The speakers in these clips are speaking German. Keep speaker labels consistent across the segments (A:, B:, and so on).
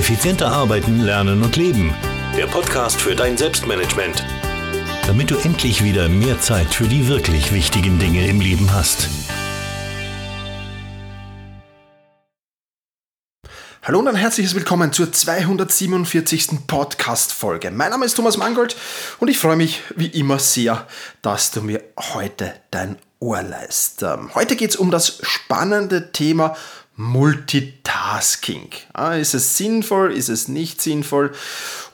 A: Effizienter arbeiten, lernen und leben. Der Podcast für dein Selbstmanagement. Damit du endlich wieder mehr Zeit für die wirklich wichtigen Dinge im Leben hast.
B: Hallo und ein herzliches Willkommen zur 247. Podcast-Folge. Mein Name ist Thomas Mangold und ich freue mich wie immer sehr, dass du mir heute dein Ohr leist. Ähm, heute geht es um das spannende Thema Multitasking. Ah, ist es sinnvoll? Ist es nicht sinnvoll?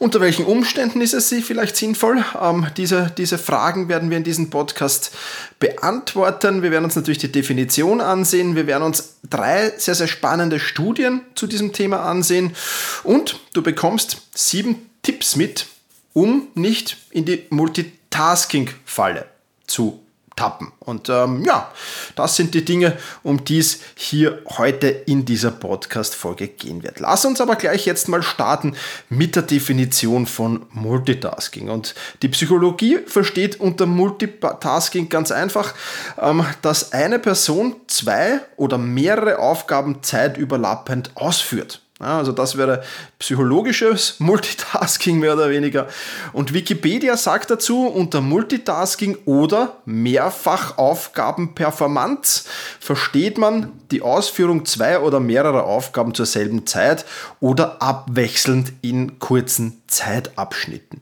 B: Unter welchen Umständen ist es vielleicht sinnvoll? Ähm, diese, diese Fragen werden wir in diesem Podcast beantworten. Wir werden uns natürlich die Definition ansehen. Wir werden uns drei sehr, sehr spannende Studien zu diesem Thema ansehen. Und du bekommst sieben Tipps mit, um nicht in die Multitasking-Falle zu tappen. Und ähm, ja, das sind die Dinge, um die es hier heute in dieser Podcast-Folge gehen wird. Lass uns aber gleich jetzt mal starten mit der Definition von Multitasking. Und die Psychologie versteht unter Multitasking ganz einfach, ähm, dass eine Person zwei oder mehrere Aufgaben zeitüberlappend ausführt. Also das wäre psychologisches Multitasking mehr oder weniger. Und Wikipedia sagt dazu, unter Multitasking oder Mehrfachaufgabenperformance versteht man die Ausführung zwei oder mehrerer Aufgaben zur selben Zeit oder abwechselnd in kurzen Zeitabschnitten.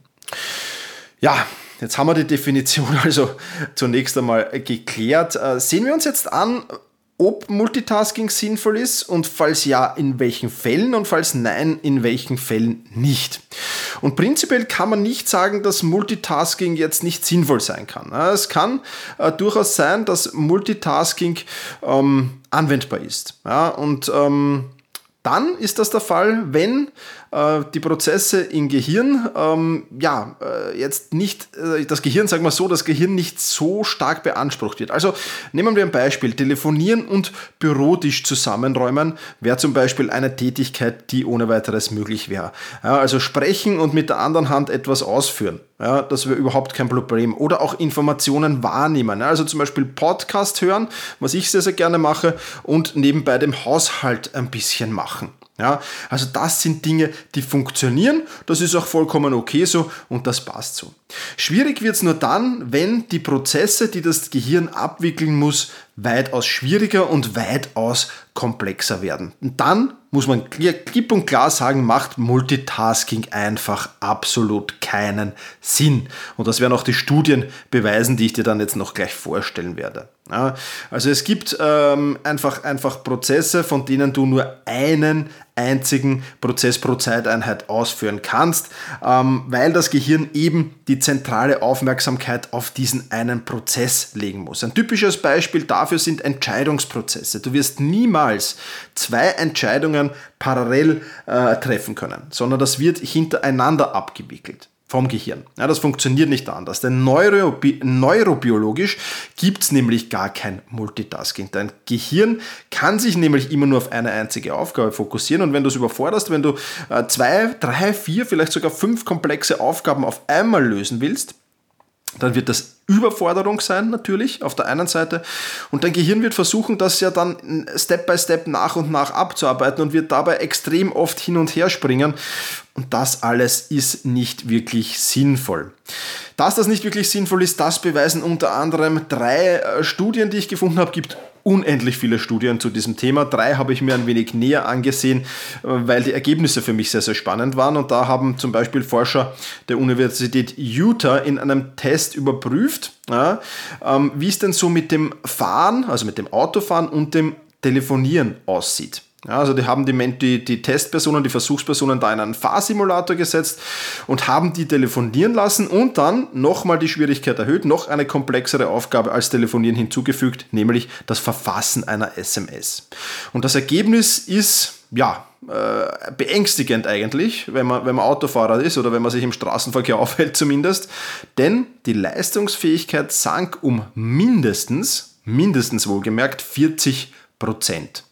B: Ja, Jetzt haben wir die Definition also zunächst einmal geklärt. Äh, sehen wir uns jetzt an, ob Multitasking sinnvoll ist und falls ja, in welchen Fällen und falls nein, in welchen Fällen nicht. Und prinzipiell kann man nicht sagen, dass Multitasking jetzt nicht sinnvoll sein kann. Es kann äh, durchaus sein, dass Multitasking ähm, anwendbar ist. Ja, und ähm, dann ist das der Fall, wenn die Prozesse im Gehirn, ähm, ja, äh, jetzt nicht, äh, das Gehirn, sagen wir so, das Gehirn nicht so stark beansprucht wird. Also nehmen wir ein Beispiel. Telefonieren und Bürotisch zusammenräumen wäre zum Beispiel eine Tätigkeit, die ohne weiteres möglich wäre. Ja, also sprechen und mit der anderen Hand etwas ausführen. Ja, das wäre überhaupt kein Problem. Oder auch Informationen wahrnehmen. Ja, also zum Beispiel Podcast hören, was ich sehr, sehr gerne mache, und nebenbei dem Haushalt ein bisschen machen. Ja, also das sind Dinge, die funktionieren, das ist auch vollkommen okay so und das passt so. Schwierig wird es nur dann, wenn die Prozesse, die das Gehirn abwickeln muss, weitaus schwieriger und weitaus komplexer werden. Und dann muss man klipp und klar sagen, macht Multitasking einfach absolut keinen Sinn. Und das werden auch die Studien beweisen, die ich dir dann jetzt noch gleich vorstellen werde. Ja, also es gibt ähm, einfach, einfach Prozesse, von denen du nur einen einzigen Prozess pro Zeiteinheit ausführen kannst, ähm, weil das Gehirn eben die zentrale Aufmerksamkeit auf diesen einen Prozess legen muss. Ein typisches Beispiel dafür sind Entscheidungsprozesse. Du wirst niemals zwei Entscheidungen parallel äh, treffen können, sondern das wird hintereinander abgewickelt vom Gehirn. Ja, das funktioniert nicht anders, denn neurobi neurobiologisch gibt es nämlich gar kein Multitasking. Dein Gehirn kann sich nämlich immer nur auf eine einzige Aufgabe fokussieren und wenn du es überforderst, wenn du äh, zwei, drei, vier, vielleicht sogar fünf komplexe Aufgaben auf einmal lösen willst, dann wird das Überforderung sein, natürlich, auf der einen Seite. Und dein Gehirn wird versuchen, das ja dann Step by Step nach und nach abzuarbeiten und wird dabei extrem oft hin und her springen. Und das alles ist nicht wirklich sinnvoll. Dass das nicht wirklich sinnvoll ist, das beweisen unter anderem drei äh, Studien, die ich gefunden habe. Gibt unendlich viele Studien zu diesem Thema. Drei habe ich mir ein wenig näher angesehen, äh, weil die Ergebnisse für mich sehr, sehr spannend waren. Und da haben zum Beispiel Forscher der Universität Utah in einem Test überprüft, ja, ähm, wie es denn so mit dem Fahren, also mit dem Autofahren und dem Telefonieren aussieht. Ja, also die haben die, die, die, Testpersonen, die Versuchspersonen da in einen Fahrsimulator gesetzt und haben die telefonieren lassen und dann nochmal die Schwierigkeit erhöht, noch eine komplexere Aufgabe als Telefonieren hinzugefügt, nämlich das Verfassen einer SMS. Und das Ergebnis ist, ja, äh, beängstigend eigentlich, wenn man, wenn man Autofahrer ist oder wenn man sich im Straßenverkehr aufhält zumindest, denn die Leistungsfähigkeit sank um mindestens, mindestens wohlgemerkt, 40 Prozent.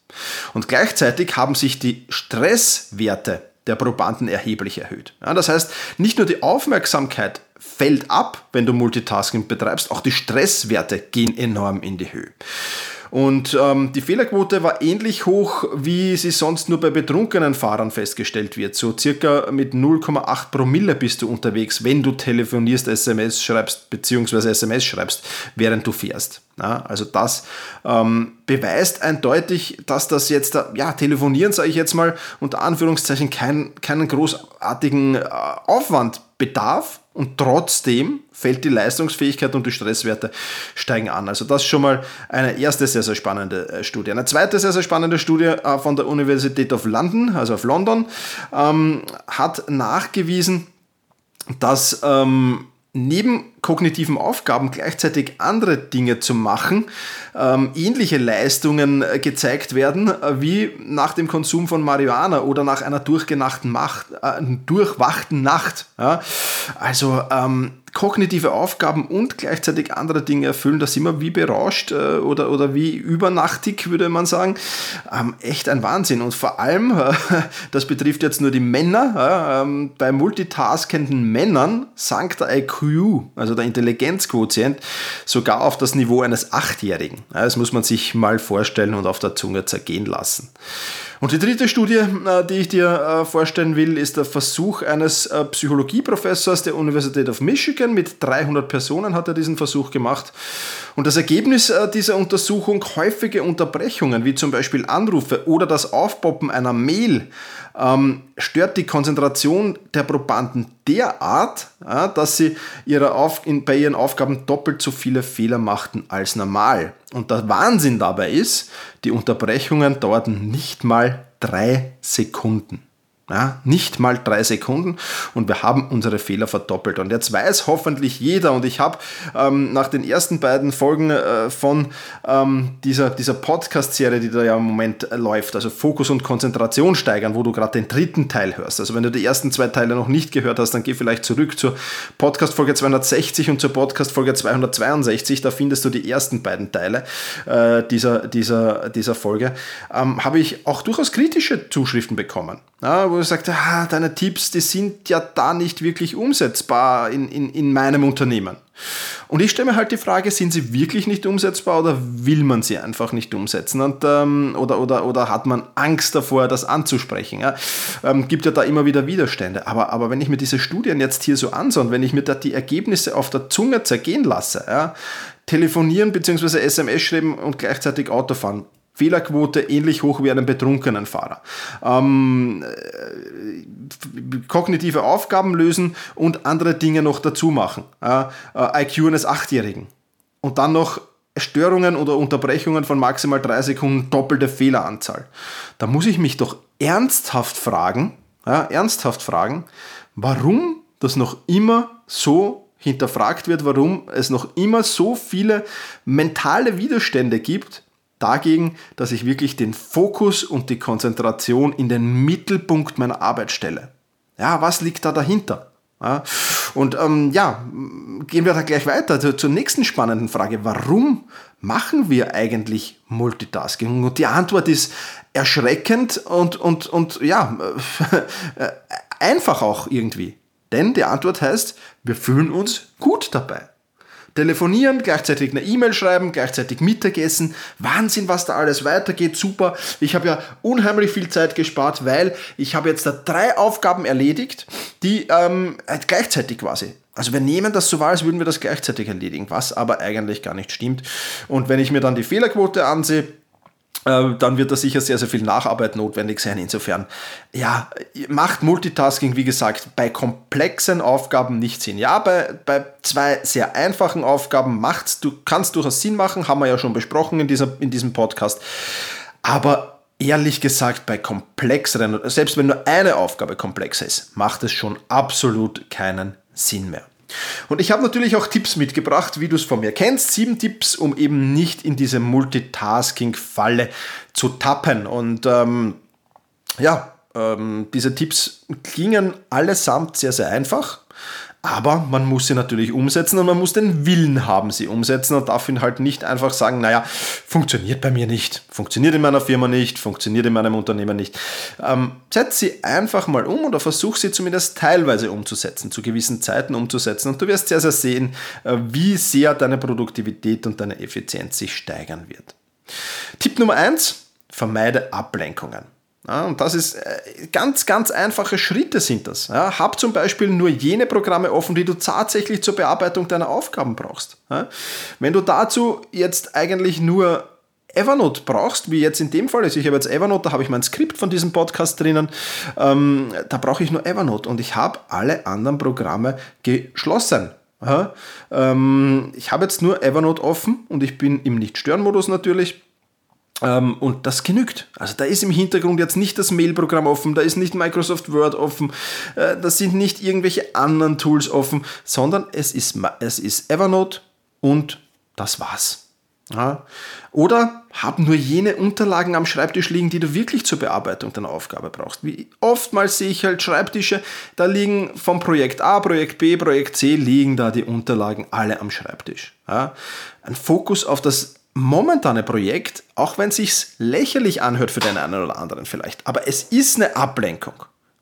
B: Und gleichzeitig haben sich die Stresswerte der Probanden erheblich erhöht. Ja, das heißt, nicht nur die Aufmerksamkeit fällt ab, wenn du Multitasking betreibst, auch die Stresswerte gehen enorm in die Höhe. Und ähm, die Fehlerquote war ähnlich hoch, wie sie sonst nur bei betrunkenen Fahrern festgestellt wird. So circa mit 0,8 Promille bist du unterwegs, wenn du telefonierst, SMS schreibst bzw. SMS schreibst, während du fährst. Ja, also das ähm, beweist eindeutig, dass das jetzt, ja, telefonieren, sage ich jetzt mal, unter Anführungszeichen kein, keinen großartigen äh, Aufwand bedarf und trotzdem fällt die Leistungsfähigkeit und die Stresswerte steigen an. Also das ist schon mal eine erste sehr, sehr spannende äh, Studie. Eine zweite sehr, sehr spannende Studie äh, von der Universität of London, also auf London, ähm, hat nachgewiesen, dass ähm, neben kognitiven Aufgaben gleichzeitig andere Dinge zu machen, ähm, ähnliche Leistungen äh, gezeigt werden, äh, wie nach dem Konsum von Marihuana oder nach einer durchgenachten Macht, äh, durchwachten Nacht. Ja? Also ähm, kognitive Aufgaben und gleichzeitig andere Dinge erfüllen, da sind wir wie berauscht äh, oder, oder wie übernachtig, würde man sagen. Ähm, echt ein Wahnsinn. Und vor allem, äh, das betrifft jetzt nur die Männer, äh, bei multitaskenden Männern sank der IQ, also der Intelligenzquotient, sogar auf das Niveau eines Achtjährigen. Ja, das muss man sich mal vorstellen und auf der Zunge zergehen lassen. Und die dritte Studie, äh, die ich dir äh, vorstellen will, ist der Versuch eines äh, Psychologieprofessors der Universität of Michigan. Mit 300 Personen hat er diesen Versuch gemacht. Und das Ergebnis dieser Untersuchung, häufige Unterbrechungen, wie zum Beispiel Anrufe oder das Aufpoppen einer Mail, ähm, stört die Konzentration der Probanden derart, ja, dass sie ihre Auf in, bei ihren Aufgaben doppelt so viele Fehler machten als normal. Und der Wahnsinn dabei ist, die Unterbrechungen dauerten nicht mal drei Sekunden. Ja, nicht mal drei Sekunden und wir haben unsere Fehler verdoppelt. Und jetzt weiß hoffentlich jeder, und ich habe ähm, nach den ersten beiden Folgen äh, von ähm, dieser, dieser Podcast-Serie, die da ja im Moment äh, läuft, also Fokus und Konzentration steigern, wo du gerade den dritten Teil hörst. Also wenn du die ersten zwei Teile noch nicht gehört hast, dann geh vielleicht zurück zur Podcast-Folge 260 und zur Podcast-Folge 262. Da findest du die ersten beiden Teile äh, dieser, dieser, dieser Folge. Ähm, habe ich auch durchaus kritische Zuschriften bekommen. Ja, wo er sagt, ah, deine Tipps, die sind ja da nicht wirklich umsetzbar in, in, in meinem Unternehmen. Und ich stelle mir halt die Frage, sind sie wirklich nicht umsetzbar oder will man sie einfach nicht umsetzen? Und, ähm, oder, oder, oder hat man Angst davor, das anzusprechen? Ja? Ähm, gibt ja da immer wieder Widerstände. Aber, aber wenn ich mir diese Studien jetzt hier so anschaue und wenn ich mir da die Ergebnisse auf der Zunge zergehen lasse, ja, telefonieren bzw. SMS schreiben und gleichzeitig Auto fahren, Fehlerquote ähnlich hoch wie einem betrunkenen Fahrer. Ähm, äh, kognitive Aufgaben lösen und andere Dinge noch dazu machen. Äh, äh, IQ eines Achtjährigen. Und dann noch Störungen oder Unterbrechungen von maximal drei Sekunden, doppelte Fehleranzahl. Da muss ich mich doch ernsthaft fragen, ja, ernsthaft fragen, warum das noch immer so hinterfragt wird, warum es noch immer so viele mentale Widerstände gibt, dagegen, dass ich wirklich den Fokus und die Konzentration in den Mittelpunkt meiner Arbeit stelle. Ja, was liegt da dahinter? Ja, und ähm, ja, gehen wir da gleich weiter zur, zur nächsten spannenden Frage. Warum machen wir eigentlich Multitasking? Und die Antwort ist erschreckend und, und, und ja, äh, einfach auch irgendwie. Denn die Antwort heißt, wir fühlen uns gut dabei. Telefonieren, gleichzeitig eine E-Mail schreiben, gleichzeitig Mittagessen. Wahnsinn, was da alles weitergeht. Super. Ich habe ja unheimlich viel Zeit gespart, weil ich habe jetzt da drei Aufgaben erledigt, die ähm, gleichzeitig quasi. Also wir nehmen das so wahr, als würden wir das gleichzeitig erledigen, was aber eigentlich gar nicht stimmt. Und wenn ich mir dann die Fehlerquote ansehe, dann wird da sicher sehr, sehr viel Nacharbeit notwendig sein. Insofern, ja, macht Multitasking, wie gesagt, bei komplexen Aufgaben nicht Sinn. Ja, bei, bei zwei sehr einfachen Aufgaben macht's, du kannst durchaus Sinn machen, haben wir ja schon besprochen in, dieser, in diesem Podcast. Aber ehrlich gesagt, bei komplexeren, selbst wenn nur eine Aufgabe komplexer ist, macht es schon absolut keinen Sinn mehr. Und ich habe natürlich auch Tipps mitgebracht, wie du es von mir kennst. Sieben Tipps, um eben nicht in diese Multitasking-Falle zu tappen. Und ähm, ja, ähm, diese Tipps klingen allesamt sehr, sehr einfach. Aber man muss sie natürlich umsetzen und man muss den Willen haben, sie umsetzen und darf ihn halt nicht einfach sagen, naja, funktioniert bei mir nicht, funktioniert in meiner Firma nicht, funktioniert in meinem Unternehmen nicht. Ähm, setz sie einfach mal um oder versuch sie zumindest teilweise umzusetzen, zu gewissen Zeiten umzusetzen und du wirst sehr, sehr sehen, äh, wie sehr deine Produktivität und deine Effizienz sich steigern wird. Tipp Nummer eins: vermeide Ablenkungen. Ja, und das ist äh, ganz, ganz einfache Schritte sind das. Ja, hab zum Beispiel nur jene Programme offen, die du tatsächlich zur Bearbeitung deiner Aufgaben brauchst. Ja, wenn du dazu jetzt eigentlich nur Evernote brauchst, wie jetzt in dem Fall, also ich habe jetzt Evernote, da habe ich mein Skript von diesem Podcast drinnen, ähm, da brauche ich nur Evernote und ich habe alle anderen Programme geschlossen. Ähm, ich habe jetzt nur Evernote offen und ich bin im Nicht-Stören-Modus natürlich. Ähm, und das genügt. Also da ist im Hintergrund jetzt nicht das Mail-Programm offen, da ist nicht Microsoft Word offen, äh, da sind nicht irgendwelche anderen Tools offen, sondern es ist, es ist Evernote und das war's. Ja. Oder hab nur jene Unterlagen am Schreibtisch liegen, die du wirklich zur Bearbeitung deiner Aufgabe brauchst. Wie oftmals sehe ich halt Schreibtische, da liegen vom Projekt A, Projekt B, Projekt C, liegen da die Unterlagen alle am Schreibtisch. Ja. Ein Fokus auf das momentane Projekt, auch wenn es sich lächerlich anhört für den einen oder anderen vielleicht, aber es ist eine Ablenkung.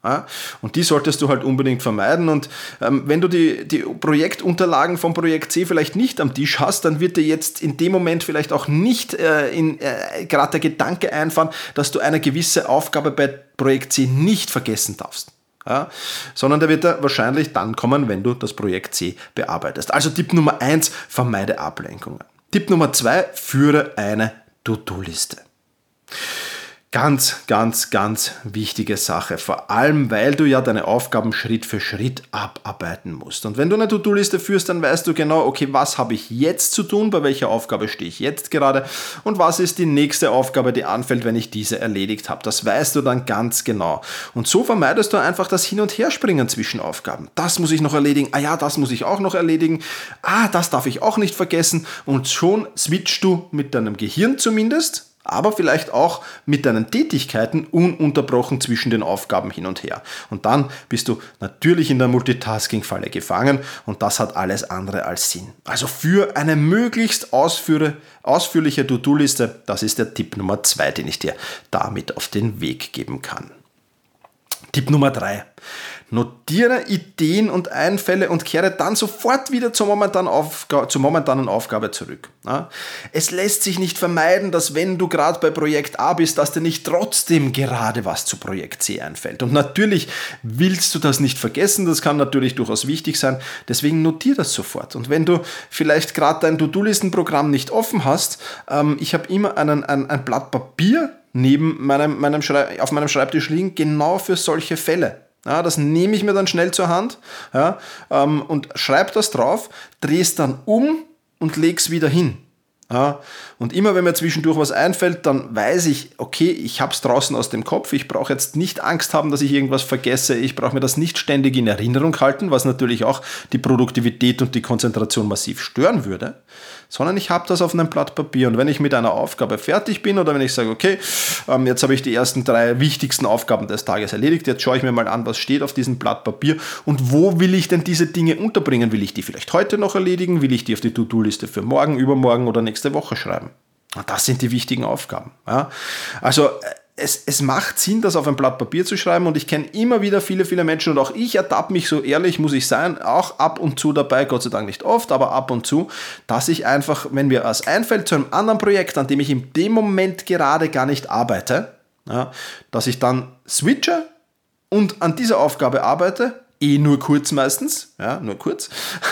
B: Ja, und die solltest du halt unbedingt vermeiden. Und ähm, wenn du die, die Projektunterlagen vom Projekt C vielleicht nicht am Tisch hast, dann wird dir jetzt in dem Moment vielleicht auch nicht äh, äh, gerade der Gedanke einfahren, dass du eine gewisse Aufgabe bei Projekt C nicht vergessen darfst. Ja, sondern der wird er wahrscheinlich dann kommen, wenn du das Projekt C bearbeitest. Also Tipp Nummer eins: vermeide Ablenkungen. Tipp Nummer zwei: führe eine To-Do-Liste. Ganz, ganz, ganz wichtige Sache. Vor allem, weil du ja deine Aufgaben Schritt für Schritt abarbeiten musst. Und wenn du eine To-Do-Liste führst, dann weißt du genau, okay, was habe ich jetzt zu tun, bei welcher Aufgabe stehe ich jetzt gerade und was ist die nächste Aufgabe, die anfällt, wenn ich diese erledigt habe. Das weißt du dann ganz genau. Und so vermeidest du einfach das Hin- und Herspringen zwischen Aufgaben. Das muss ich noch erledigen. Ah ja, das muss ich auch noch erledigen. Ah, das darf ich auch nicht vergessen. Und schon switchst du mit deinem Gehirn zumindest aber vielleicht auch mit deinen Tätigkeiten ununterbrochen zwischen den Aufgaben hin und her. Und dann bist du natürlich in der Multitasking-Falle gefangen und das hat alles andere als Sinn. Also für eine möglichst ausführliche To-Do-Liste, das ist der Tipp Nummer zwei, den ich dir damit auf den Weg geben kann. Tipp Nummer drei. Notiere Ideen und Einfälle und kehre dann sofort wieder zur momentanen, Aufga zur momentanen Aufgabe zurück. Es lässt sich nicht vermeiden, dass wenn du gerade bei Projekt A bist, dass dir nicht trotzdem gerade was zu Projekt C einfällt. Und natürlich willst du das nicht vergessen, das kann natürlich durchaus wichtig sein, deswegen notiere das sofort. Und wenn du vielleicht gerade dein To-Do-Listen-Programm nicht offen hast, ähm, ich habe immer einen, ein, ein Blatt Papier neben meinem, meinem auf meinem Schreibtisch liegen, genau für solche Fälle. Ja, das nehme ich mir dann schnell zur Hand ja, ähm, und schreibe das drauf, drehe es dann um und lege es wieder hin. Ja, und immer wenn mir zwischendurch was einfällt, dann weiß ich, okay, ich habe es draußen aus dem Kopf. Ich brauche jetzt nicht Angst haben, dass ich irgendwas vergesse. Ich brauche mir das nicht ständig in Erinnerung halten, was natürlich auch die Produktivität und die Konzentration massiv stören würde sondern ich habe das auf einem Blatt Papier. Und wenn ich mit einer Aufgabe fertig bin oder wenn ich sage, okay, ähm, jetzt habe ich die ersten drei wichtigsten Aufgaben des Tages erledigt, jetzt schaue ich mir mal an, was steht auf diesem Blatt Papier und wo will ich denn diese Dinge unterbringen? Will ich die vielleicht heute noch erledigen? Will ich die auf die To-Do-Liste für morgen, übermorgen oder nächste Woche schreiben? Das sind die wichtigen Aufgaben. Ja? Also äh, es, es macht Sinn, das auf ein Blatt Papier zu schreiben und ich kenne immer wieder viele, viele Menschen und auch ich ertappe mich so ehrlich, muss ich sein, auch ab und zu dabei, Gott sei Dank nicht oft, aber ab und zu, dass ich einfach, wenn mir was einfällt zu einem anderen Projekt, an dem ich in dem Moment gerade gar nicht arbeite, ja, dass ich dann switche und an dieser Aufgabe arbeite, eh nur kurz meistens, ja, nur kurz,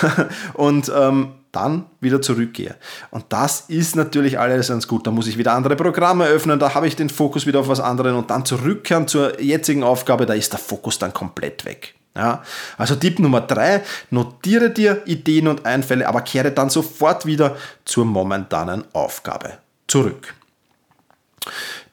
B: und ähm, dann wieder zurückgehe. Und das ist natürlich alles ganz gut. Da muss ich wieder andere Programme öffnen, da habe ich den Fokus wieder auf was anderes und dann zurückkehren zur jetzigen Aufgabe, da ist der Fokus dann komplett weg. Ja, also Tipp Nummer drei, notiere dir Ideen und Einfälle, aber kehre dann sofort wieder zur momentanen Aufgabe zurück.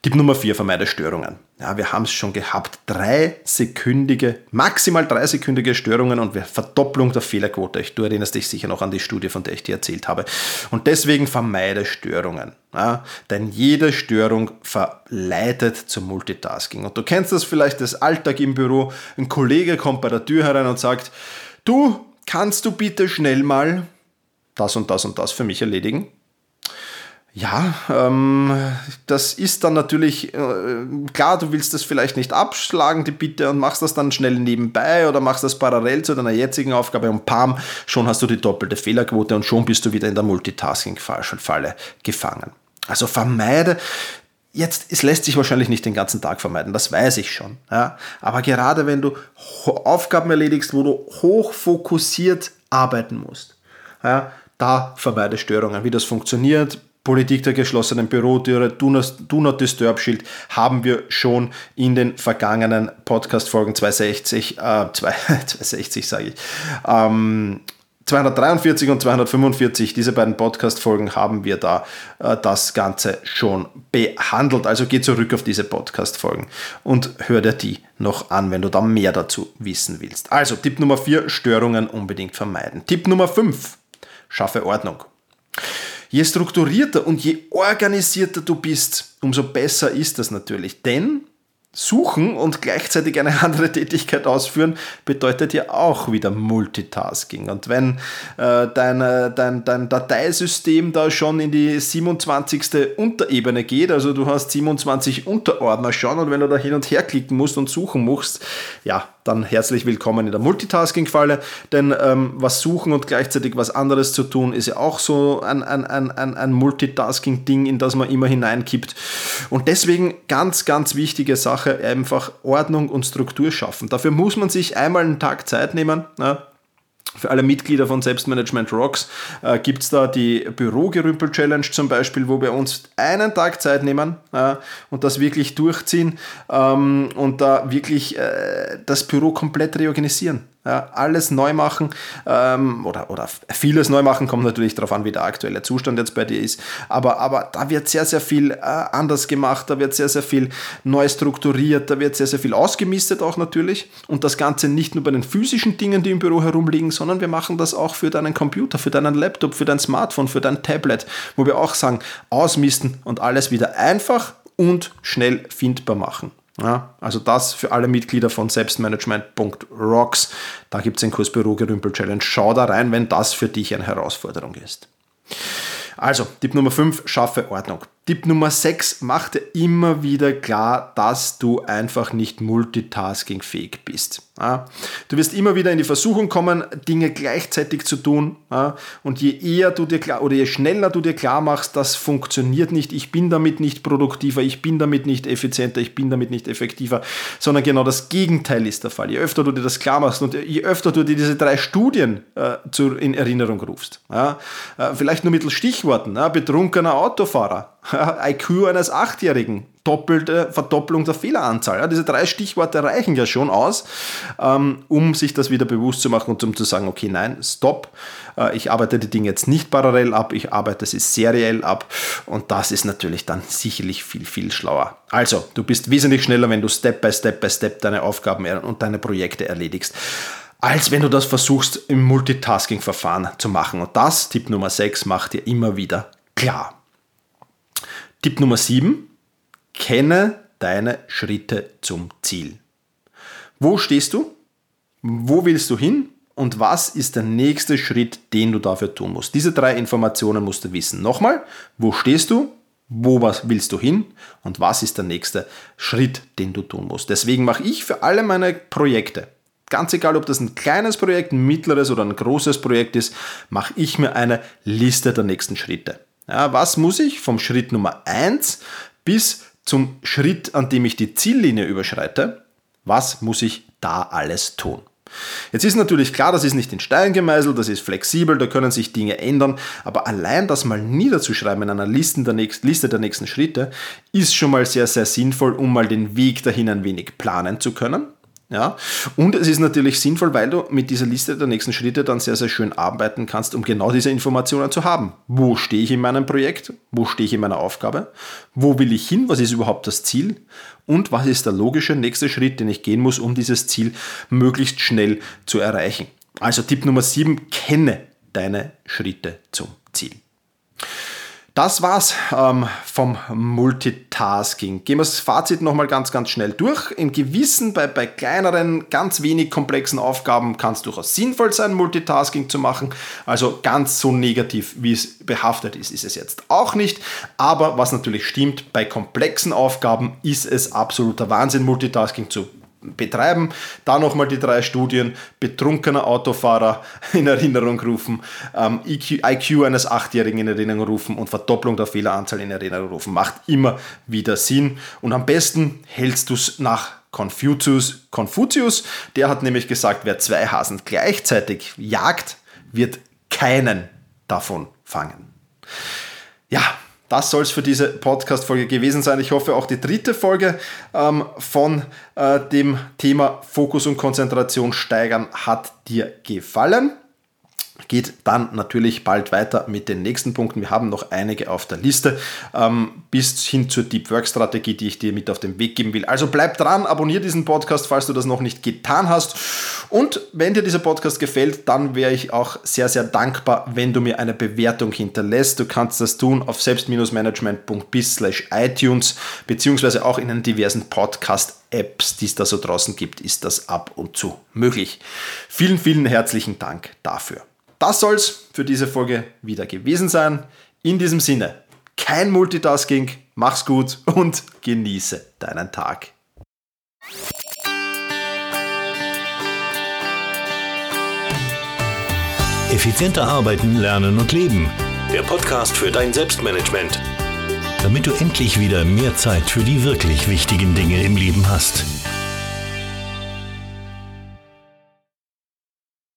B: Tipp Nummer vier, vermeide Störungen ja, wir haben es schon gehabt, drei sekündige, maximal drei sekündige Störungen und Verdopplung der Fehlerquote. Du erinnerst dich sicher noch an die Studie, von der ich dir erzählt habe. Und deswegen vermeide Störungen. Ja, denn jede Störung verleitet zum Multitasking. Und du kennst das vielleicht, das Alltag im Büro. Ein Kollege kommt bei der Tür herein und sagt, du, kannst du bitte schnell mal das und das und das für mich erledigen? Ja, ähm, das ist dann natürlich, äh, klar, du willst das vielleicht nicht abschlagen, die Bitte, und machst das dann schnell nebenbei oder machst das parallel zu deiner jetzigen Aufgabe und pam, schon hast du die doppelte Fehlerquote und schon bist du wieder in der Multitasking-Falle gefangen. Also vermeide Jetzt, es lässt sich wahrscheinlich nicht den ganzen Tag vermeiden, das weiß ich schon. Ja. Aber gerade wenn du Aufgaben erledigst, wo du hoch fokussiert arbeiten musst, ja, da vermeide Störungen. Wie das funktioniert, Politik der geschlossenen Bürotüre, Do Not Disturb Schild haben wir schon in den vergangenen Podcast-Folgen 260, äh, 260 sage ich, ähm, 243 und 245, diese beiden Podcast-Folgen haben wir da äh, das Ganze schon behandelt. Also geh zurück auf diese Podcast-Folgen und hör dir die noch an, wenn du da mehr dazu wissen willst. Also Tipp Nummer 4, Störungen unbedingt vermeiden. Tipp Nummer 5, schaffe Ordnung. Je strukturierter und je organisierter du bist, umso besser ist das natürlich. Denn Suchen und gleichzeitig eine andere Tätigkeit ausführen bedeutet ja auch wieder Multitasking. Und wenn äh, dein, dein, dein Dateisystem da schon in die 27. Unterebene geht, also du hast 27 Unterordner schon und wenn du da hin und her klicken musst und suchen musst, ja, dann herzlich willkommen in der Multitasking-Falle. Denn ähm, was suchen und gleichzeitig was anderes zu tun, ist ja auch so ein, ein, ein, ein Multitasking-Ding, in das man immer hineinkippt. Und deswegen ganz, ganz wichtige Sache, einfach Ordnung und Struktur schaffen. Dafür muss man sich einmal einen Tag Zeit nehmen. Ja, für alle Mitglieder von Selbstmanagement Rocks äh, gibt es da die Bürogerümpel-Challenge zum Beispiel, wo wir uns einen Tag Zeit nehmen äh, und das wirklich durchziehen ähm, und da wirklich äh, das Büro komplett reorganisieren. Alles neu machen ähm, oder, oder vieles neu machen, kommt natürlich darauf an, wie der aktuelle Zustand jetzt bei dir ist. Aber, aber da wird sehr, sehr viel äh, anders gemacht, da wird sehr, sehr viel neu strukturiert, da wird sehr, sehr viel ausgemistet auch natürlich. Und das Ganze nicht nur bei den physischen Dingen, die im Büro herumliegen, sondern wir machen das auch für deinen Computer, für deinen Laptop, für dein Smartphone, für dein Tablet, wo wir auch sagen, ausmisten und alles wieder einfach und schnell findbar machen. Ja, also das für alle Mitglieder von Selbstmanagement.rocks. Da gibt es den Kurs Büro Gerümpel Challenge. Schau da rein, wenn das für dich eine Herausforderung ist. Also, Tipp Nummer 5, schaffe Ordnung. Tipp Nummer 6, mach dir immer wieder klar, dass du einfach nicht multitaskingfähig bist. Du wirst immer wieder in die Versuchung kommen, Dinge gleichzeitig zu tun. Und je eher du dir klar oder je schneller du dir klar machst, das funktioniert nicht, ich bin damit nicht produktiver, ich bin damit nicht effizienter, ich bin damit nicht effektiver, sondern genau das Gegenteil ist der Fall. Je öfter du dir das klar machst und je öfter du dir diese drei Studien äh, in Erinnerung rufst, äh, vielleicht nur mittels Stichworten, betrunkener Autofahrer, IQ eines Achtjährigen, doppelte Verdopplung der Fehleranzahl. Ja, diese drei Stichworte reichen ja schon aus, ähm, um sich das wieder bewusst zu machen und um zu sagen, okay, nein, stopp, äh, ich arbeite die Dinge jetzt nicht parallel ab, ich arbeite sie seriell ab und das ist natürlich dann sicherlich viel, viel schlauer. Also, du bist wesentlich schneller, wenn du Step by Step by Step deine Aufgaben und deine Projekte erledigst als wenn du das versuchst im Multitasking-Verfahren zu machen. Und das, Tipp Nummer 6, macht dir immer wieder klar. Tipp Nummer 7. Kenne deine Schritte zum Ziel. Wo stehst du? Wo willst du hin? Und was ist der nächste Schritt, den du dafür tun musst? Diese drei Informationen musst du wissen. Nochmal, wo stehst du? Wo willst du hin? Und was ist der nächste Schritt, den du tun musst? Deswegen mache ich für alle meine Projekte, ganz egal, ob das ein kleines Projekt, ein mittleres oder ein großes Projekt ist, mache ich mir eine Liste der nächsten Schritte. Ja, was muss ich vom Schritt Nummer 1 bis zum Schritt, an dem ich die Ziellinie überschreite, was muss ich da alles tun? Jetzt ist natürlich klar, das ist nicht in Stein gemeißelt, das ist flexibel, da können sich Dinge ändern, aber allein das mal niederzuschreiben in einer Liste der, nächsten, Liste der nächsten Schritte ist schon mal sehr, sehr sinnvoll, um mal den Weg dahin ein wenig planen zu können. Ja? Und es ist natürlich sinnvoll, weil du mit dieser Liste der nächsten Schritte dann sehr, sehr schön arbeiten kannst, um genau diese Informationen zu haben. Wo stehe ich in meinem Projekt? Wo stehe ich in meiner Aufgabe? Wo will ich hin? Was ist überhaupt das Ziel? Und was ist der logische nächste Schritt, den ich gehen muss, um dieses Ziel möglichst schnell zu erreichen? Also Tipp Nummer 7, kenne deine Schritte zum Ziel. Das war's ähm, vom Multitasking. Gehen wir das Fazit nochmal ganz, ganz schnell durch. In gewissen, bei, bei kleineren, ganz wenig komplexen Aufgaben kann es durchaus sinnvoll sein, Multitasking zu machen. Also ganz so negativ, wie es behaftet ist, ist es jetzt auch nicht. Aber was natürlich stimmt, bei komplexen Aufgaben ist es absoluter Wahnsinn, Multitasking zu betreiben. Da nochmal die drei Studien. Betrunkener Autofahrer in Erinnerung rufen, ähm, IQ, IQ eines Achtjährigen in Erinnerung rufen und Verdopplung der Fehleranzahl in Erinnerung rufen. Macht immer wieder Sinn. Und am besten hältst du es nach Confucius, Confucius. Der hat nämlich gesagt, wer zwei Hasen gleichzeitig jagt, wird keinen davon fangen. Ja, das soll es für diese Podcast-Folge gewesen sein. Ich hoffe, auch die dritte Folge ähm, von äh, dem Thema Fokus und Konzentration steigern hat dir gefallen geht dann natürlich bald weiter mit den nächsten Punkten. Wir haben noch einige auf der Liste ähm, bis hin zur Deep Work Strategie, die ich dir mit auf den Weg geben will. Also bleib dran, abonniere diesen Podcast, falls du das noch nicht getan hast. Und wenn dir dieser Podcast gefällt, dann wäre ich auch sehr, sehr dankbar, wenn du mir eine Bewertung hinterlässt. Du kannst das tun auf selbst-management.bis iTunes beziehungsweise auch in den diversen Podcast-Apps, die es da so draußen gibt, ist das ab und zu möglich. Vielen, vielen herzlichen Dank dafür. Das soll es für diese Folge wieder gewesen sein. In diesem Sinne, kein Multitasking, mach's gut und genieße deinen Tag.
A: Effizienter arbeiten, lernen und leben. Der Podcast für dein Selbstmanagement. Damit du endlich wieder mehr Zeit für die wirklich wichtigen Dinge im Leben hast.